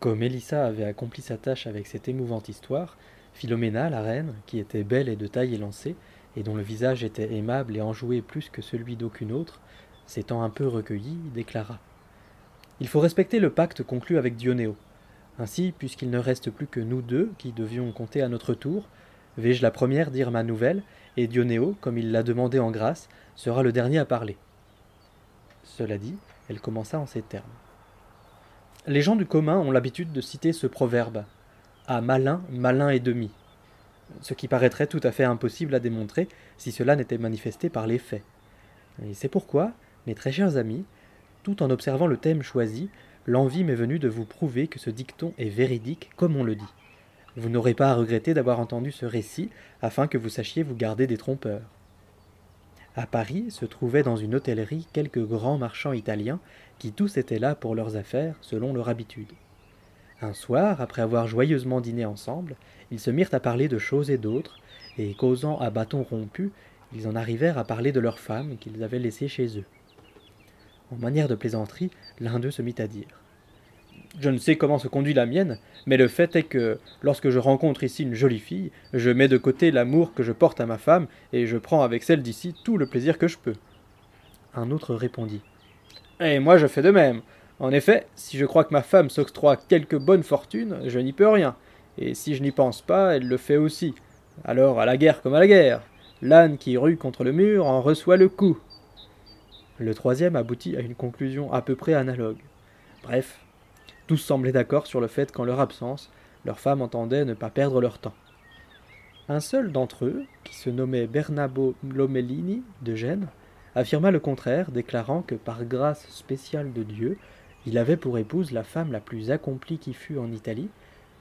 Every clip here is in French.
Comme Élissa avait accompli sa tâche avec cette émouvante histoire, Philoména, la reine, qui était belle et de taille élancée, et dont le visage était aimable et enjoué plus que celui d'aucune autre, s'étant un peu recueillie, déclara Il faut respecter le pacte conclu avec Dionéo. Ainsi, puisqu'il ne reste plus que nous deux qui devions compter à notre tour, vais-je la première dire ma nouvelle, et Dionéo, comme il l'a demandé en grâce, sera le dernier à parler. Cela dit, elle commença en ces termes. Les gens du commun ont l'habitude de citer ce proverbe À malin, malin et demi ce qui paraîtrait tout à fait impossible à démontrer si cela n'était manifesté par les faits. C'est pourquoi, mes très chers amis, tout en observant le thème choisi, l'envie m'est venue de vous prouver que ce dicton est véridique comme on le dit. Vous n'aurez pas à regretter d'avoir entendu ce récit afin que vous sachiez vous garder des trompeurs. À Paris se trouvaient dans une hôtellerie quelques grands marchands italiens qui tous étaient là pour leurs affaires selon leur habitude. Un soir, après avoir joyeusement dîné ensemble, ils se mirent à parler de choses et d'autres, et causant à bâtons rompus, ils en arrivèrent à parler de leurs femmes qu'ils avaient laissées chez eux. En manière de plaisanterie, l'un d'eux se mit à dire Je ne sais comment se conduit la mienne, mais le fait est que, lorsque je rencontre ici une jolie fille, je mets de côté l'amour que je porte à ma femme, et je prends avec celle d'ici tout le plaisir que je peux. Un autre répondit Et moi je fais de même. En effet, si je crois que ma femme s'octroie quelque bonne fortune, je n'y peux rien, et si je n'y pense pas, elle le fait aussi. Alors à la guerre comme à la guerre, l'âne qui rue contre le mur en reçoit le coup. Le troisième aboutit à une conclusion à peu près analogue. Bref, tous semblaient d'accord sur le fait qu'en leur absence, leurs femmes entendaient ne pas perdre leur temps. Un seul d'entre eux, qui se nommait Bernabo Lomellini de Gênes, affirma le contraire, déclarant que par grâce spéciale de Dieu, il avait pour épouse la femme la plus accomplie qui fut en Italie,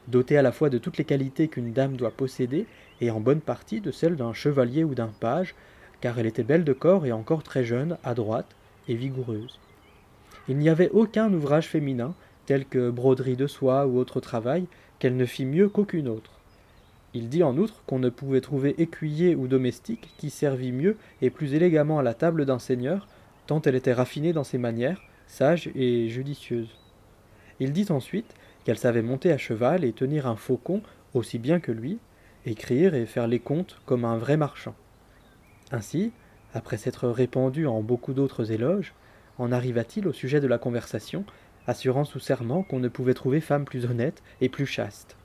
dotée à la fois de toutes les qualités qu'une dame doit posséder, et en bonne partie de celles d'un chevalier ou d'un page, car elle était belle de corps et encore très jeune, adroite et vigoureuse. Il n'y avait aucun ouvrage féminin, tel que broderie de soie ou autre travail, qu'elle ne fit mieux qu'aucune autre. Il dit en outre qu'on ne pouvait trouver écuyer ou domestique qui servît mieux et plus élégamment à la table d'un seigneur, tant elle était raffinée dans ses manières, sage et judicieuse. Il dit ensuite qu'elle savait monter à cheval et tenir un faucon aussi bien que lui, écrire et faire les comptes comme un vrai marchand. Ainsi, après s'être répandu en beaucoup d'autres éloges, en arriva-t-il au sujet de la conversation, assurant sous serment qu'on ne pouvait trouver femme plus honnête et plus chaste.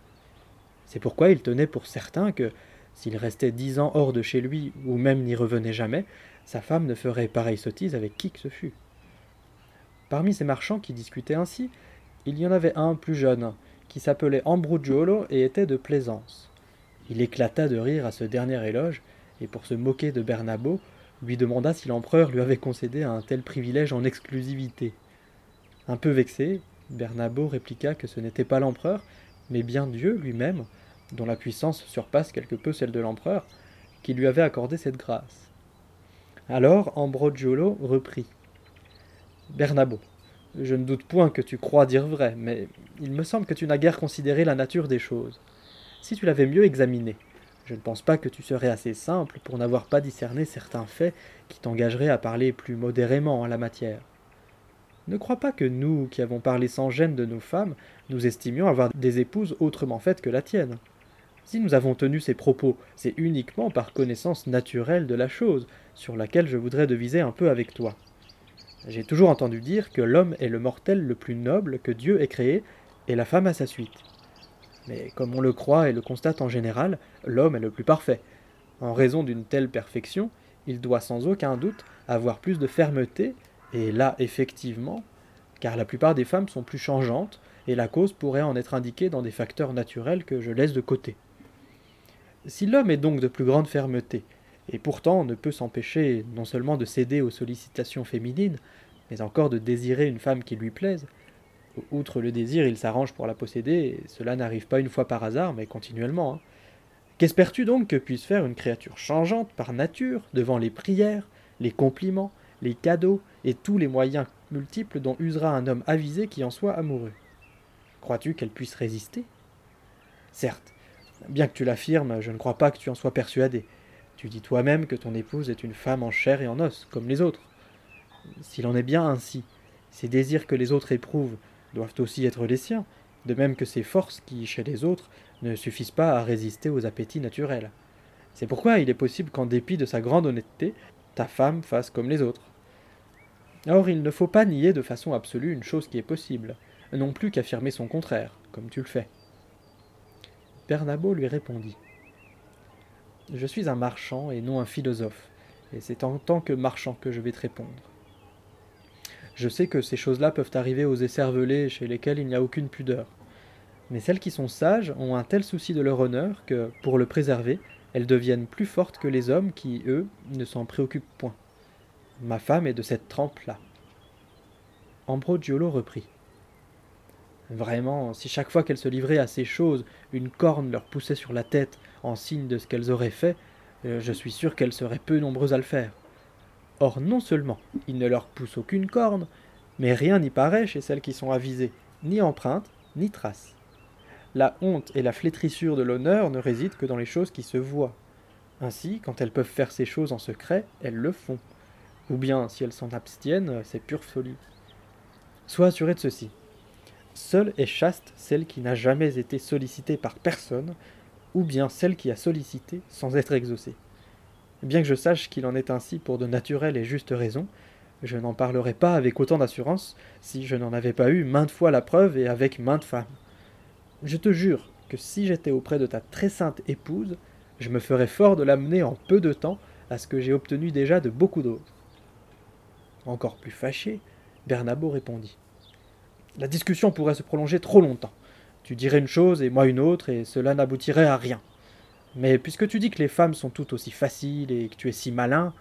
C'est pourquoi il tenait pour certain que, s'il restait dix ans hors de chez lui, ou même n'y revenait jamais, sa femme ne ferait pareille sottise avec qui que ce fût. Parmi ces marchands qui discutaient ainsi, il y en avait un plus jeune, qui s'appelait Ambrugiolo et était de Plaisance. Il éclata de rire à ce dernier éloge, et pour se moquer de Bernabo, lui demanda si l'empereur lui avait concédé un tel privilège en exclusivité. Un peu vexé, Bernabo répliqua que ce n'était pas l'empereur, mais bien Dieu lui-même, dont la puissance surpasse quelque peu celle de l'empereur, qui lui avait accordé cette grâce. Alors Ambrogiolo reprit. Bernabo, je ne doute point que tu crois dire vrai, mais il me semble que tu n'as guère considéré la nature des choses. Si tu l'avais mieux examinée, je ne pense pas que tu serais assez simple pour n'avoir pas discerné certains faits qui t'engageraient à parler plus modérément en la matière. Ne crois pas que nous, qui avons parlé sans gêne de nos femmes, nous estimions avoir des épouses autrement faites que la tienne. Si nous avons tenu ces propos, c'est uniquement par connaissance naturelle de la chose, sur laquelle je voudrais deviser un peu avec toi. J'ai toujours entendu dire que l'homme est le mortel le plus noble que Dieu ait créé, et la femme à sa suite. Mais comme on le croit et le constate en général, l'homme est le plus parfait. En raison d'une telle perfection, il doit sans aucun doute avoir plus de fermeté, et là effectivement, car la plupart des femmes sont plus changeantes, et la cause pourrait en être indiquée dans des facteurs naturels que je laisse de côté. Si l'homme est donc de plus grande fermeté, et pourtant ne peut s'empêcher non seulement de céder aux sollicitations féminines, mais encore de désirer une femme qui lui plaise. Outre le désir, il s'arrange pour la posséder, cela n'arrive pas une fois par hasard, mais continuellement. Hein. Qu'espères-tu donc que puisse faire une créature changeante par nature devant les prières, les compliments, les cadeaux et tous les moyens multiples dont usera un homme avisé qui en soit amoureux Crois-tu qu'elle puisse résister? Certes, bien que tu l'affirmes, je ne crois pas que tu en sois persuadé. Tu dis toi-même que ton épouse est une femme en chair et en os, comme les autres. S'il en est bien ainsi, ces désirs que les autres éprouvent doivent aussi être les siens, de même que ces forces qui, chez les autres, ne suffisent pas à résister aux appétits naturels. C'est pourquoi il est possible qu'en dépit de sa grande honnêteté, ta femme fasse comme les autres. Or, il ne faut pas nier de façon absolue une chose qui est possible, non plus qu'affirmer son contraire, comme tu le fais. Bernabo lui répondit. Je suis un marchand et non un philosophe, et c'est en tant que marchand que je vais te répondre. Je sais que ces choses-là peuvent arriver aux écervelés chez lesquels il n'y a aucune pudeur. Mais celles qui sont sages ont un tel souci de leur honneur que, pour le préserver, elles deviennent plus fortes que les hommes qui, eux, ne s'en préoccupent point. Ma femme est de cette trempe-là. Ambroggiolo reprit. Vraiment, si chaque fois qu'elles se livraient à ces choses, une corne leur poussait sur la tête en signe de ce qu'elles auraient fait, euh, je suis sûr qu'elles seraient peu nombreuses à le faire. Or, non seulement il ne leur pousse aucune corne, mais rien n'y paraît chez celles qui sont avisées, ni empreinte, ni trace. La honte et la flétrissure de l'honneur ne résident que dans les choses qui se voient. Ainsi, quand elles peuvent faire ces choses en secret, elles le font. Ou bien, si elles s'en abstiennent, c'est pure folie. Sois assuré de ceci. Seule est chaste celle qui n'a jamais été sollicitée par personne, ou bien celle qui a sollicité sans être exaucée. Bien que je sache qu'il en est ainsi pour de naturelles et justes raisons, je n'en parlerai pas avec autant d'assurance si je n'en avais pas eu maintes fois la preuve et avec maintes femmes. Je te jure que si j'étais auprès de ta très sainte épouse, je me ferais fort de l'amener en peu de temps à ce que j'ai obtenu déjà de beaucoup d'autres. Encore plus fâché, Bernabo répondit. La discussion pourrait se prolonger trop longtemps. Tu dirais une chose et moi une autre, et cela n'aboutirait à rien. Mais puisque tu dis que les femmes sont toutes aussi faciles et que tu es si malin,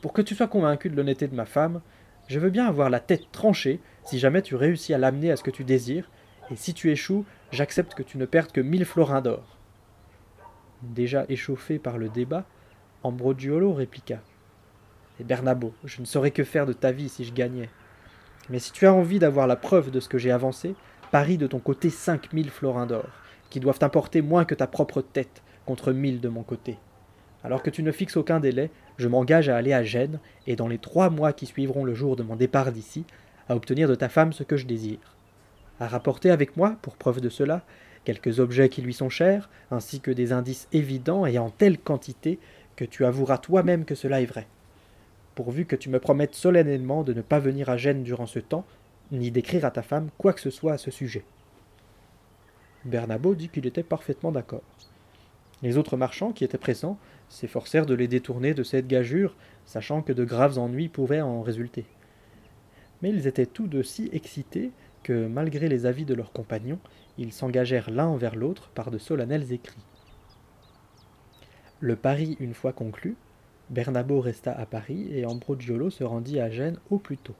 pour que tu sois convaincu de l'honnêteté de ma femme, je veux bien avoir la tête tranchée si jamais tu réussis à l'amener à ce que tu désires, et si tu échoues, j'accepte que tu ne perdes que mille florins d'or. Déjà échauffé par le débat, Ambroggiolo répliqua. Et je ne saurais que faire de ta vie si je gagnais. Mais si tu as envie d'avoir la preuve de ce que j'ai avancé, parie de ton côté cinq mille florins d'or, qui doivent importer moins que ta propre tête, contre mille de mon côté. Alors que tu ne fixes aucun délai, je m'engage à aller à Gênes, et dans les trois mois qui suivront le jour de mon départ d'ici, à obtenir de ta femme ce que je désire. À rapporter avec moi, pour preuve de cela, quelques objets qui lui sont chers, ainsi que des indices évidents et en telle quantité que tu avoueras toi-même que cela est vrai pourvu que tu me promettes solennellement de ne pas venir à Gênes durant ce temps, ni d'écrire à ta femme quoi que ce soit à ce sujet. Bernabo dit qu'il était parfaitement d'accord. Les autres marchands qui étaient présents s'efforcèrent de les détourner de cette gageure, sachant que de graves ennuis pouvaient en résulter. Mais ils étaient tous deux si excités que, malgré les avis de leurs compagnons, ils s'engagèrent l'un envers l'autre par de solennels écrits. Le pari une fois conclu, Bernabo resta à Paris et Ambroggiolo se rendit à Gênes au plus tôt.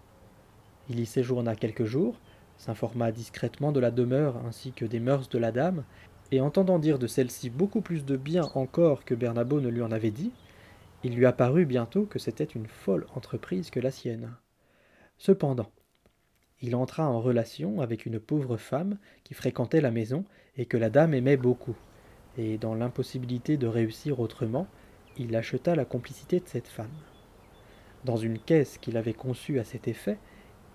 Il y séjourna quelques jours, s'informa discrètement de la demeure ainsi que des mœurs de la dame, et entendant dire de celle-ci beaucoup plus de bien encore que Bernabo ne lui en avait dit, il lui apparut bientôt que c'était une folle entreprise que la sienne. Cependant, il entra en relation avec une pauvre femme qui fréquentait la maison et que la dame aimait beaucoup, et dans l'impossibilité de réussir autrement, il acheta la complicité de cette femme. Dans une caisse qu'il avait conçue à cet effet,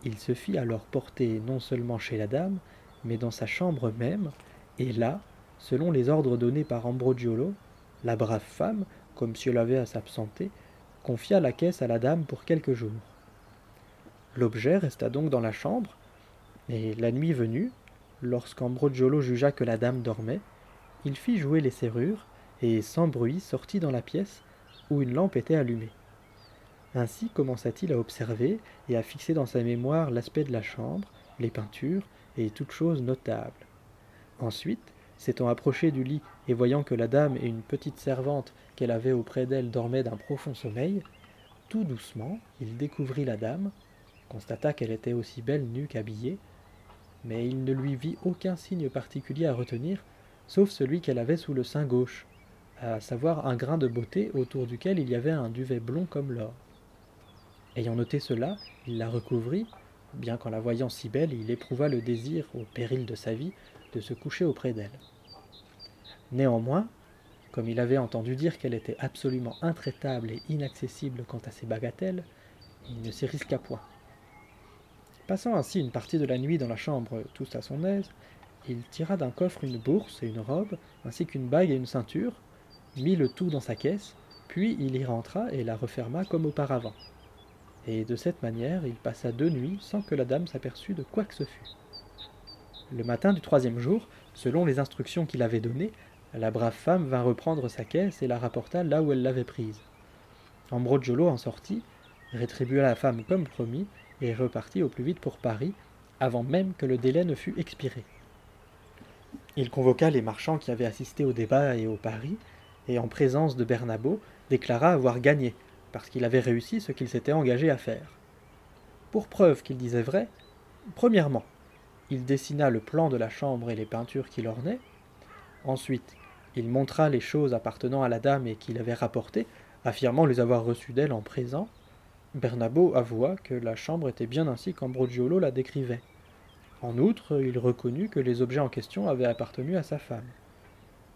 il se fit alors porter non seulement chez la dame, mais dans sa chambre même, et là, selon les ordres donnés par Ambroggiolo, la brave femme, comme si elle avait à s'absenter, confia la caisse à la dame pour quelques jours. L'objet resta donc dans la chambre, et la nuit venue, lorsqu'Ambroggiolo jugea que la dame dormait, il fit jouer les serrures, et sans bruit sortit dans la pièce où une lampe était allumée. Ainsi commença-t-il à observer et à fixer dans sa mémoire l'aspect de la chambre, les peintures et toutes choses notables. Ensuite, s'étant approché du lit et voyant que la dame et une petite servante qu'elle avait auprès d'elle dormaient d'un profond sommeil, tout doucement il découvrit la dame, constata qu'elle était aussi belle nue qu'habillée, mais il ne lui vit aucun signe particulier à retenir, sauf celui qu'elle avait sous le sein gauche, à savoir un grain de beauté autour duquel il y avait un duvet blond comme l'or. Ayant noté cela, il la recouvrit, bien qu'en la voyant si belle, il éprouva le désir, au péril de sa vie, de se coucher auprès d'elle. Néanmoins, comme il avait entendu dire qu'elle était absolument intraitable et inaccessible quant à ses bagatelles, il ne s'y risqua point. Passant ainsi une partie de la nuit dans la chambre tous à son aise, il tira d'un coffre une bourse et une robe, ainsi qu'une bague et une ceinture, mit le tout dans sa caisse, puis il y rentra et la referma comme auparavant. Et de cette manière il passa deux nuits sans que la dame s'aperçût de quoi que ce fût. Le matin du troisième jour, selon les instructions qu'il avait données, la brave femme vint reprendre sa caisse et la rapporta là où elle l'avait prise. Ambroggiolo en sortit, rétribua la femme comme promis, et repartit au plus vite pour Paris, avant même que le délai ne fût expiré. Il convoqua les marchands qui avaient assisté au débat et au pari, et en présence de Bernabo, déclara avoir gagné, parce qu'il avait réussi ce qu'il s'était engagé à faire. Pour preuve qu'il disait vrai, premièrement, il dessina le plan de la chambre et les peintures qui l'ornaient. Ensuite, il montra les choses appartenant à la dame et qu'il avait rapportées, affirmant les avoir reçues d'elle en présent. Bernabo avoua que la chambre était bien ainsi qu'Ambroggiolo la décrivait. En outre, il reconnut que les objets en question avaient appartenu à sa femme.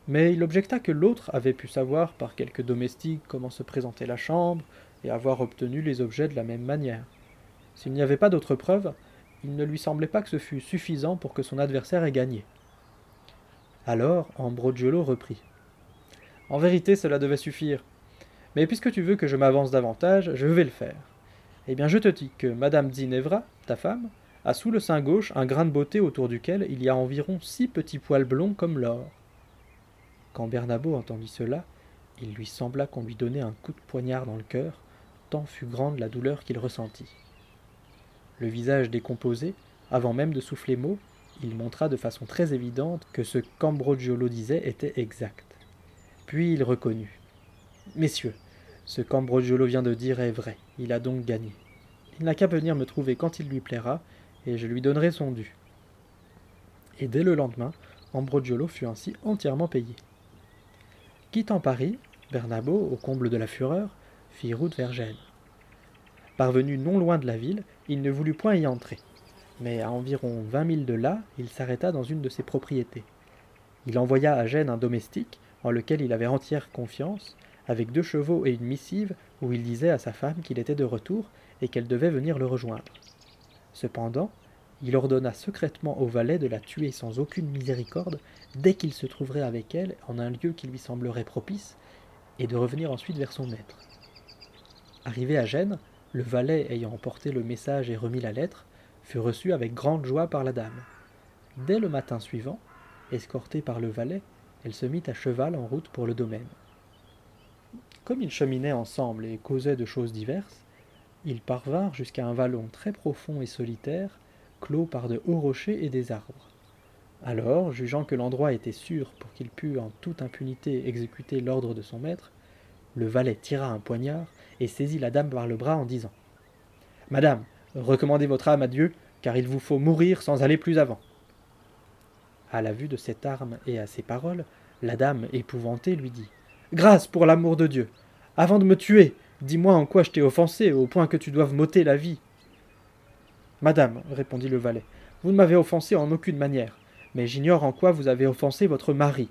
Mais il objecta que l'autre avait pu savoir par quelque domestique comment se présentait la chambre et avoir obtenu les objets de la même manière. S'il n'y avait pas d'autres preuves, il ne lui semblait pas que ce fût suffisant pour que son adversaire ait gagné. Alors Ambroggiolo reprit. En vérité, cela devait suffire. Mais puisque tu veux que je m'avance davantage, je vais le faire. Eh bien, je te dis que Madame Zinevra, ta femme, a sous le sein gauche un grain de beauté autour duquel il y a environ six petits poils blonds comme l'or. Quand Bernabo entendit cela, il lui sembla qu'on lui donnait un coup de poignard dans le cœur, tant fut grande la douleur qu'il ressentit. Le visage décomposé, avant même de souffler mot, il montra de façon très évidente que ce qu'Ambroggiolo disait était exact. Puis il reconnut. Messieurs, ce qu'Ambroggiolo vient de dire est vrai, il a donc gagné. Il n'a qu'à venir me trouver quand il lui plaira, et je lui donnerai son dû. Et dès le lendemain, Ambroggiolo fut ainsi entièrement payé. Quittant Paris, Bernabo, au comble de la fureur, fit route vers Gênes. Parvenu non loin de la ville, il ne voulut point y entrer. Mais à environ vingt milles de là, il s'arrêta dans une de ses propriétés. Il envoya à Gênes un domestique, en lequel il avait entière confiance, avec deux chevaux et une missive où il disait à sa femme qu'il était de retour et qu'elle devait venir le rejoindre. Cependant, il ordonna secrètement au valet de la tuer sans aucune miséricorde dès qu'il se trouverait avec elle en un lieu qui lui semblerait propice, et de revenir ensuite vers son maître. Arrivé à Gênes, le valet ayant emporté le message et remis la lettre, fut reçu avec grande joie par la dame. Dès le matin suivant, escortée par le valet, elle se mit à cheval en route pour le domaine. Comme ils cheminaient ensemble et causaient de choses diverses, ils parvinrent jusqu'à un vallon très profond et solitaire, clos par de hauts rochers et des arbres. Alors, jugeant que l'endroit était sûr pour qu'il pût en toute impunité exécuter l'ordre de son maître, le valet tira un poignard et saisit la dame par le bras en disant Madame, recommandez votre âme à Dieu, car il vous faut mourir sans aller plus avant. À la vue de cette arme et à ces paroles, la dame, épouvantée, lui dit Grâce pour l'amour de Dieu. Avant de me tuer, dis-moi en quoi je t'ai offensé, au point que tu doives m'ôter la vie. Madame, répondit le valet, vous ne m'avez offensé en aucune manière, mais j'ignore en quoi vous avez offensé votre mari.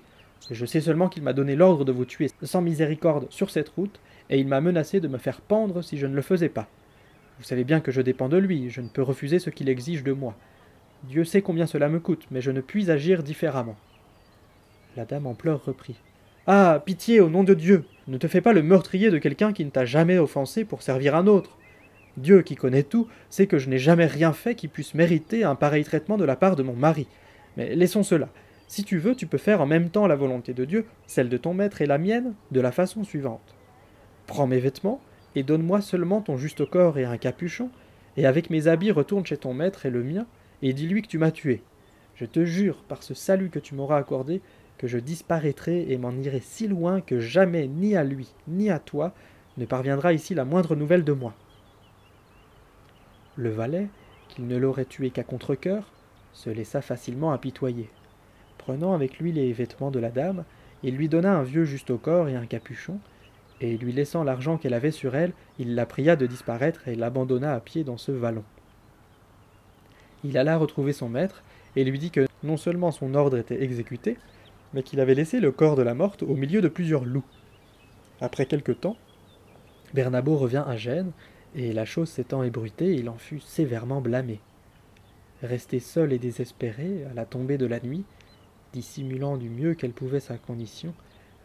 Je sais seulement qu'il m'a donné l'ordre de vous tuer sans miséricorde sur cette route, et il m'a menacé de me faire pendre si je ne le faisais pas. Vous savez bien que je dépends de lui, je ne peux refuser ce qu'il exige de moi. Dieu sait combien cela me coûte, mais je ne puis agir différemment. La dame en pleurs reprit. Ah. Pitié, au nom de Dieu. Ne te fais pas le meurtrier de quelqu'un qui ne t'a jamais offensé pour servir un autre. Dieu, qui connaît tout, sait que je n'ai jamais rien fait qui puisse mériter un pareil traitement de la part de mon mari. Mais laissons cela. Si tu veux, tu peux faire en même temps la volonté de Dieu, celle de ton maître et la mienne, de la façon suivante. Prends mes vêtements, et donne-moi seulement ton juste corps et un capuchon, et avec mes habits retourne chez ton maître et le mien, et dis-lui que tu m'as tué. Je te jure, par ce salut que tu m'auras accordé, que je disparaîtrai et m'en irai si loin que jamais ni à lui, ni à toi, ne parviendra ici la moindre nouvelle de moi. Le valet, qu'il ne l'aurait tué qu'à contre-coeur, se laissa facilement apitoyer. Prenant avec lui les vêtements de la dame, il lui donna un vieux juste au corps et un capuchon, et lui laissant l'argent qu'elle avait sur elle, il la pria de disparaître et l'abandonna à pied dans ce vallon. Il alla retrouver son maître et lui dit que non seulement son ordre était exécuté, mais qu'il avait laissé le corps de la morte au milieu de plusieurs loups. Après quelque temps, Bernabo revint à Gênes, et la chose s'étant ébruitée, il en fut sévèrement blâmé. Restée seule et désespérée, à la tombée de la nuit, dissimulant du mieux qu'elle pouvait sa condition,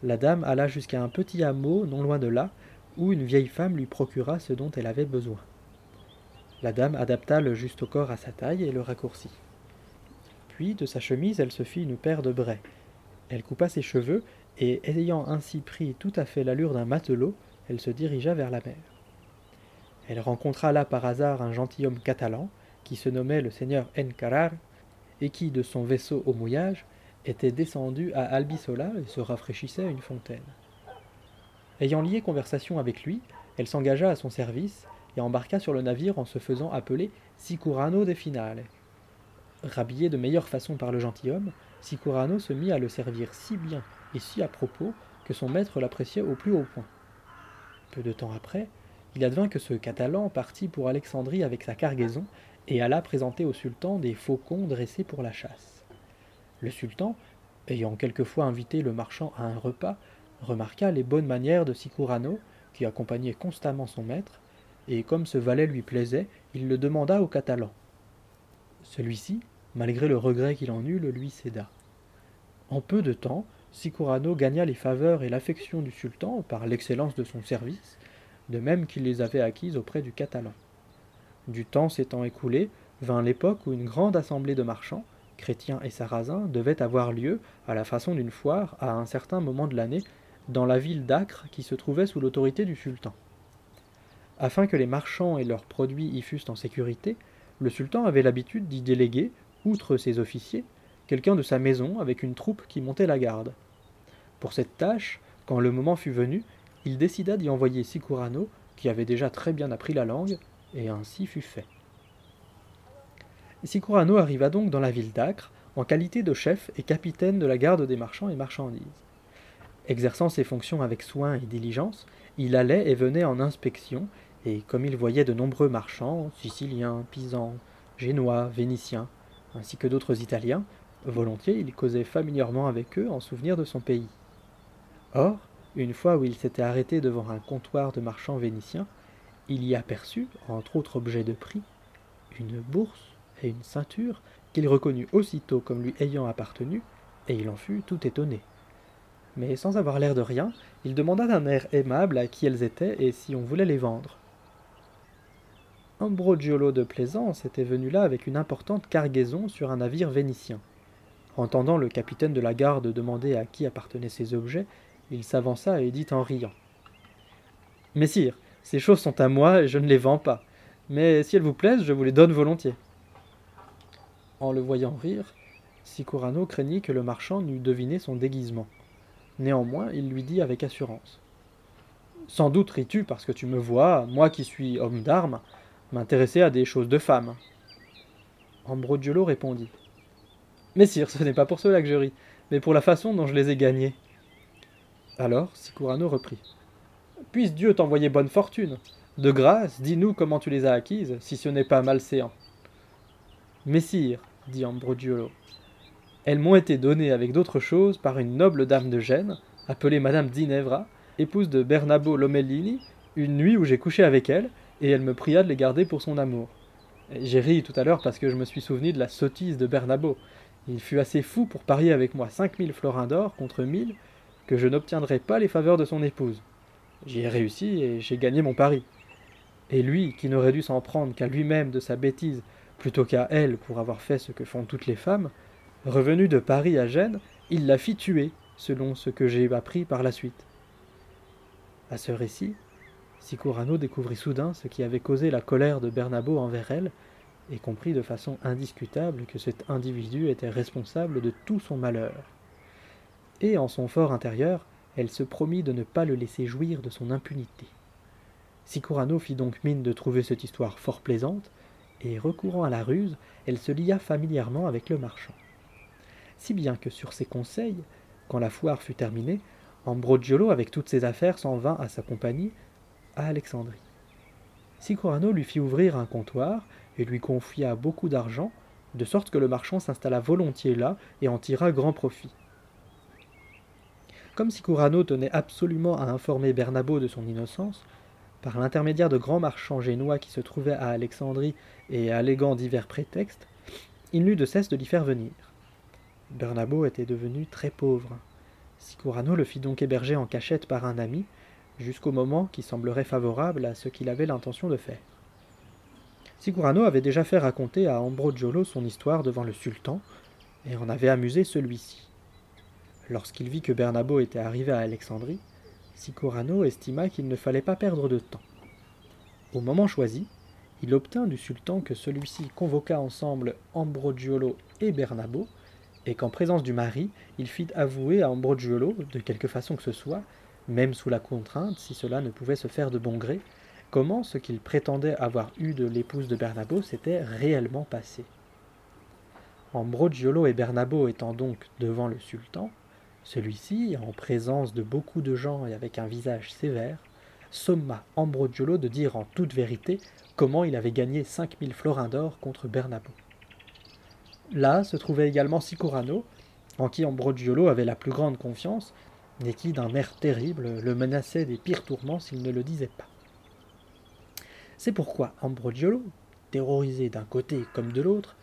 la dame alla jusqu'à un petit hameau non loin de là, où une vieille femme lui procura ce dont elle avait besoin. La dame adapta le juste corps à sa taille et le raccourcit. Puis, de sa chemise, elle se fit une paire de braies. Elle coupa ses cheveux, et ayant ainsi pris tout à fait l'allure d'un matelot, elle se dirigea vers la mer. Elle rencontra là par hasard un gentilhomme catalan, qui se nommait le seigneur Encarar, et qui, de son vaisseau au mouillage, était descendu à Albisola et se rafraîchissait à une fontaine. Ayant lié conversation avec lui, elle s'engagea à son service et embarqua sur le navire en se faisant appeler Sicurano de Finale. Rhabillé de meilleure façon par le gentilhomme, Sicurano se mit à le servir si bien et si à propos que son maître l'appréciait au plus haut point. Peu de temps après, il advint que ce Catalan partit pour Alexandrie avec sa cargaison et alla présenter au sultan des faucons dressés pour la chasse. Le sultan, ayant quelquefois invité le marchand à un repas, remarqua les bonnes manières de Sicurano, qui accompagnait constamment son maître, et comme ce valet lui plaisait, il le demanda au Catalan. Celui-ci, malgré le regret qu'il en eut, le lui céda. En peu de temps, Sicurano gagna les faveurs et l'affection du sultan par l'excellence de son service, de même qu'il les avait acquises auprès du Catalan. Du temps s'étant écoulé, vint l'époque où une grande assemblée de marchands, chrétiens et sarrasins, devait avoir lieu, à la façon d'une foire, à un certain moment de l'année, dans la ville d'Acre qui se trouvait sous l'autorité du sultan. Afin que les marchands et leurs produits y fussent en sécurité, le sultan avait l'habitude d'y déléguer, outre ses officiers, quelqu'un de sa maison avec une troupe qui montait la garde. Pour cette tâche, quand le moment fut venu, il décida d'y envoyer Sicurano, qui avait déjà très bien appris la langue, et ainsi fut fait. Sicurano arriva donc dans la ville d'Acre, en qualité de chef et capitaine de la garde des marchands et marchandises. Exerçant ses fonctions avec soin et diligence, il allait et venait en inspection, et comme il voyait de nombreux marchands, siciliens, pisans, génois, vénitiens, ainsi que d'autres italiens, volontiers il causait familièrement avec eux en souvenir de son pays. Or, une fois où il s'était arrêté devant un comptoir de marchands vénitiens, il y aperçut, entre autres objets de prix, une bourse et une ceinture qu'il reconnut aussitôt comme lui ayant appartenu, et il en fut tout étonné. Mais sans avoir l'air de rien, il demanda d'un air aimable à qui elles étaient et si on voulait les vendre. Ambrogiolo de Plaisance était venu là avec une importante cargaison sur un navire vénitien. Entendant le capitaine de la garde demander à qui appartenaient ces objets, il s'avança et dit en riant Messire, ces choses sont à moi et je ne les vends pas. Mais si elles vous plaisent, je vous les donne volontiers. En le voyant rire, Sicurano craignit que le marchand n'eût deviné son déguisement. Néanmoins, il lui dit avec assurance. Sans doute ris-tu parce que tu me vois, moi qui suis homme d'armes, m'intéresser à des choses de femme. Ambroggiolo répondit. Messire, ce n'est pas pour cela que je ris, mais pour la façon dont je les ai gagnés. Alors Sicurano reprit. Puisse Dieu t'envoyer bonne fortune. De grâce, dis-nous comment tu les as acquises, si ce n'est pas malséant. Messire, dit Ambroggiolo, elles m'ont été données avec d'autres choses par une noble dame de Gênes, appelée Madame Ginevra, épouse de Bernabo Lomellini, une nuit où j'ai couché avec elle, et elle me pria de les garder pour son amour. J'ai ri tout à l'heure parce que je me suis souvenu de la sottise de Bernabo. Il fut assez fou pour parier avec moi cinq mille florins d'or contre mille que je n'obtiendrais pas les faveurs de son épouse. J'y ai réussi et j'ai gagné mon pari. Et lui, qui n'aurait dû s'en prendre qu'à lui-même de sa bêtise plutôt qu'à elle pour avoir fait ce que font toutes les femmes, revenu de Paris à Gênes, il la fit tuer, selon ce que j'ai appris par la suite. À ce récit, Sicurano découvrit soudain ce qui avait causé la colère de Bernabo envers elle, et comprit de façon indiscutable que cet individu était responsable de tout son malheur. Et en son fort intérieur, elle se promit de ne pas le laisser jouir de son impunité. Sicurano fit donc mine de trouver cette histoire fort plaisante, et recourant à la ruse, elle se lia familièrement avec le marchand. Si bien que sur ses conseils, quand la foire fut terminée, Ambroggiolo avec toutes ses affaires s'en vint à sa compagnie à Alexandrie. Sicurano lui fit ouvrir un comptoir et lui confia beaucoup d'argent, de sorte que le marchand s'installa volontiers là et en tira grand profit. Comme Sicurano tenait absolument à informer Bernabo de son innocence, par l'intermédiaire de grands marchands génois qui se trouvaient à Alexandrie et alléguant divers prétextes, il n'eut de cesse de l'y faire venir. Bernabo était devenu très pauvre. Sicurano le fit donc héberger en cachette par un ami, jusqu'au moment qui semblerait favorable à ce qu'il avait l'intention de faire. Sicurano avait déjà fait raconter à Ambroggiolo son histoire devant le sultan, et en avait amusé celui-ci. Lorsqu'il vit que Bernabo était arrivé à Alexandrie, Sicurano estima qu'il ne fallait pas perdre de temps. Au moment choisi, il obtint du sultan que celui-ci convoqua ensemble Ambroggiolo et Bernabo, et qu'en présence du mari, il fit avouer à Ambroggiolo, de quelque façon que ce soit, même sous la contrainte, si cela ne pouvait se faire de bon gré, comment ce qu'il prétendait avoir eu de l'épouse de Bernabo s'était réellement passé. Ambroggiolo et Bernabo étant donc devant le sultan, celui-ci, en présence de beaucoup de gens et avec un visage sévère, somma Ambroggiolo de dire en toute vérité comment il avait gagné cinq mille florins d'or contre Bernabo. Là se trouvait également Sicurano, en qui Ambroggiolo avait la plus grande confiance, et qui, d'un air terrible, le menaçait des pires tourments s'il ne le disait pas. C'est pourquoi Ambroggiolo, terrorisé d'un côté comme de l'autre,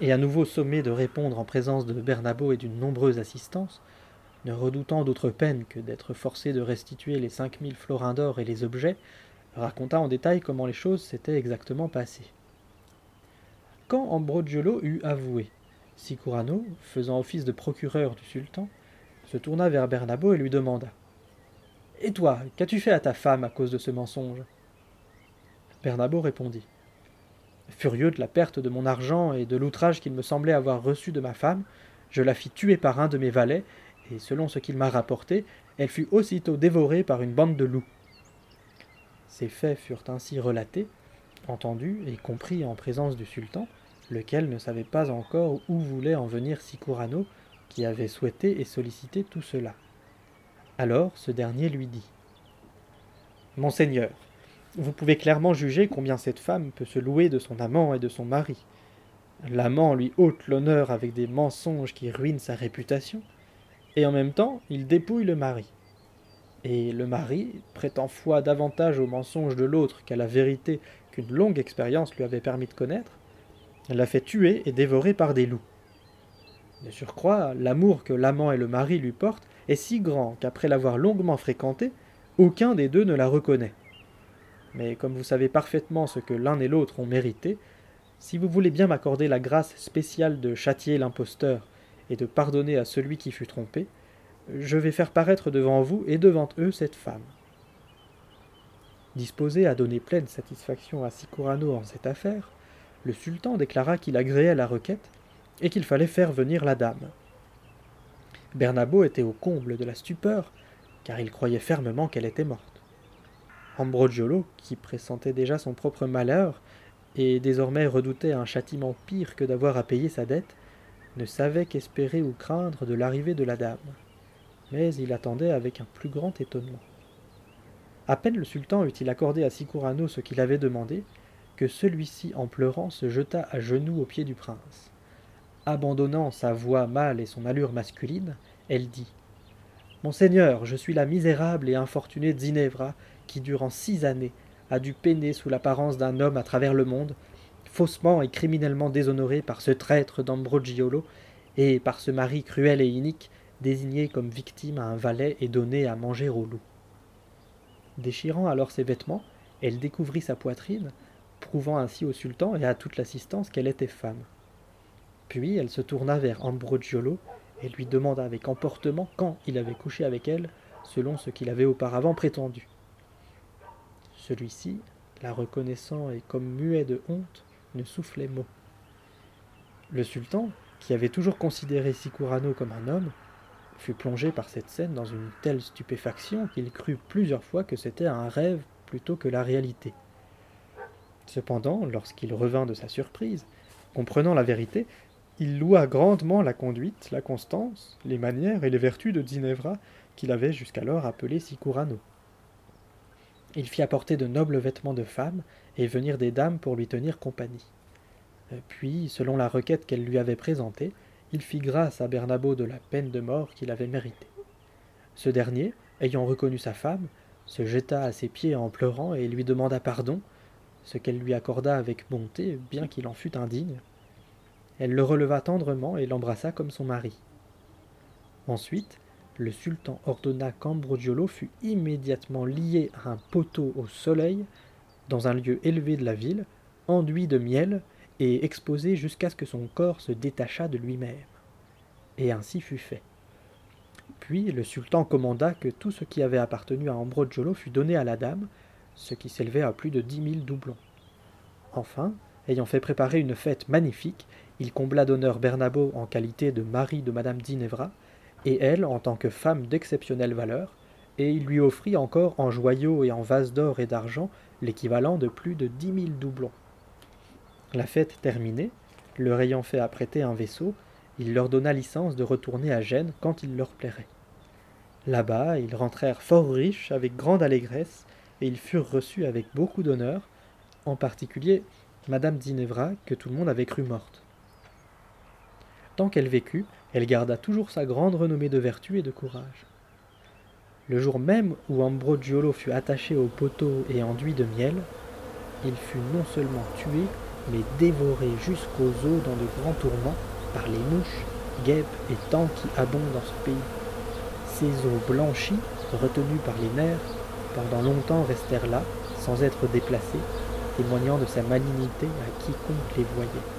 et à nouveau sommé de répondre en présence de Bernabo et d'une nombreuse assistance, ne redoutant d'autre peine que d'être forcé de restituer les cinq mille florins d'or et les objets, raconta en détail comment les choses s'étaient exactement passées. Quand Ambroggiolo eut avoué, Sicurano, faisant office de procureur du sultan, se tourna vers Bernabo et lui demanda Et toi, qu'as-tu fait à ta femme à cause de ce mensonge? Bernabo répondit Furieux de la perte de mon argent et de l'outrage qu'il me semblait avoir reçu de ma femme, je la fis tuer par un de mes valets et selon ce qu'il m'a rapporté, elle fut aussitôt dévorée par une bande de loups. Ces faits furent ainsi relatés, entendus et compris en présence du sultan, lequel ne savait pas encore où voulait en venir Sicurano, qui avait souhaité et sollicité tout cela. Alors ce dernier lui dit Monseigneur, vous pouvez clairement juger combien cette femme peut se louer de son amant et de son mari. L'amant lui ôte l'honneur avec des mensonges qui ruinent sa réputation, et en même temps il dépouille le mari. Et le mari prétend foi davantage au mensonge de l'autre qu'à la vérité qu'une longue expérience lui avait permis de connaître, l'a fait tuer et dévorer par des loups. De surcroît, l'amour que l'amant et le mari lui portent est si grand qu'après l'avoir longuement fréquentée, aucun des deux ne la reconnaît. Mais comme vous savez parfaitement ce que l'un et l'autre ont mérité, si vous voulez bien m'accorder la grâce spéciale de châtier l'imposteur et de pardonner à celui qui fut trompé, je vais faire paraître devant vous et devant eux cette femme. Disposé à donner pleine satisfaction à Sicurano en cette affaire, le sultan déclara qu'il agréait la requête et qu'il fallait faire venir la dame. Bernabo était au comble de la stupeur, car il croyait fermement qu'elle était morte. Ambroggiolo, qui pressentait déjà son propre malheur, et désormais redoutait un châtiment pire que d'avoir à payer sa dette, ne savait qu'espérer ou craindre de l'arrivée de la dame. Mais il attendait avec un plus grand étonnement. À peine le sultan eut-il accordé à Sicurano ce qu'il avait demandé, que celui-ci, en pleurant, se jeta à genoux aux pieds du prince. Abandonnant sa voix mâle et son allure masculine, elle dit Monseigneur, je suis la misérable et infortunée Zinevra, qui durant six années a dû peiner sous l'apparence d'un homme à travers le monde, faussement et criminellement déshonoré par ce traître d'Ambroggiolo et par ce mari cruel et inique, désigné comme victime à un valet et donné à manger au loup. Déchirant alors ses vêtements, elle découvrit sa poitrine, prouvant ainsi au sultan et à toute l'assistance qu'elle était femme. Puis elle se tourna vers Ambroggiolo et lui demanda avec emportement quand il avait couché avec elle, selon ce qu'il avait auparavant prétendu. Celui-ci, la reconnaissant et comme muet de honte, ne soufflait mot. Le sultan, qui avait toujours considéré Sicurano comme un homme, fut plongé par cette scène dans une telle stupéfaction qu'il crut plusieurs fois que c'était un rêve plutôt que la réalité. Cependant, lorsqu'il revint de sa surprise, comprenant la vérité, il loua grandement la conduite, la constance, les manières et les vertus de Ginevra qu'il avait jusqu'alors appelé Sicurano. Il fit apporter de nobles vêtements de femme et venir des dames pour lui tenir compagnie. Euh, puis, selon la requête qu'elle lui avait présentée, il fit grâce à Bernabo de la peine de mort qu'il avait méritée. Ce dernier, ayant reconnu sa femme, se jeta à ses pieds en pleurant et lui demanda pardon, ce qu'elle lui accorda avec bonté, bien qu'il en fût indigne. elle le releva tendrement et l'embrassa comme son mari. Ensuite, le sultan ordonna qu'Ambroggiolo fût immédiatement lié à un poteau au soleil dans un lieu élevé de la ville, enduit de miel et exposé jusqu'à ce que son corps se détachât de lui-même. Et ainsi fut fait. Puis le sultan commanda que tout ce qui avait appartenu à Ambroggiolo fût donné à la dame, ce qui s'élevait à plus de dix mille doublons. Enfin, ayant fait préparer une fête magnifique, il combla d'honneur Bernabo en qualité de mari de madame Ginevra, et elle en tant que femme d'exceptionnelle valeur, et il lui offrit encore en joyaux et en vases d'or et d'argent l'équivalent de plus de dix mille doublons. La fête terminée, leur ayant fait apprêter un vaisseau, il leur donna licence de retourner à Gênes quand il leur plairait. Là-bas, ils rentrèrent fort riches, avec grande allégresse, et ils furent reçus avec beaucoup d'honneur, en particulier Madame Ginevra, que tout le monde avait cru morte. Tant qu'elle vécut, elle garda toujours sa grande renommée de vertu et de courage. Le jour même où Ambroggiolo fut attaché au poteau et enduit de miel, il fut non seulement tué, mais dévoré jusqu'aux os dans de grands tourments par les mouches, guêpes et temps qui abondent dans ce pays. Ces os blanchis, retenus par les nerfs, pendant longtemps restèrent là, sans être déplacés, témoignant de sa malignité à quiconque les voyait.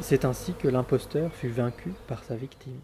C'est ainsi que l'imposteur fut vaincu par sa victime.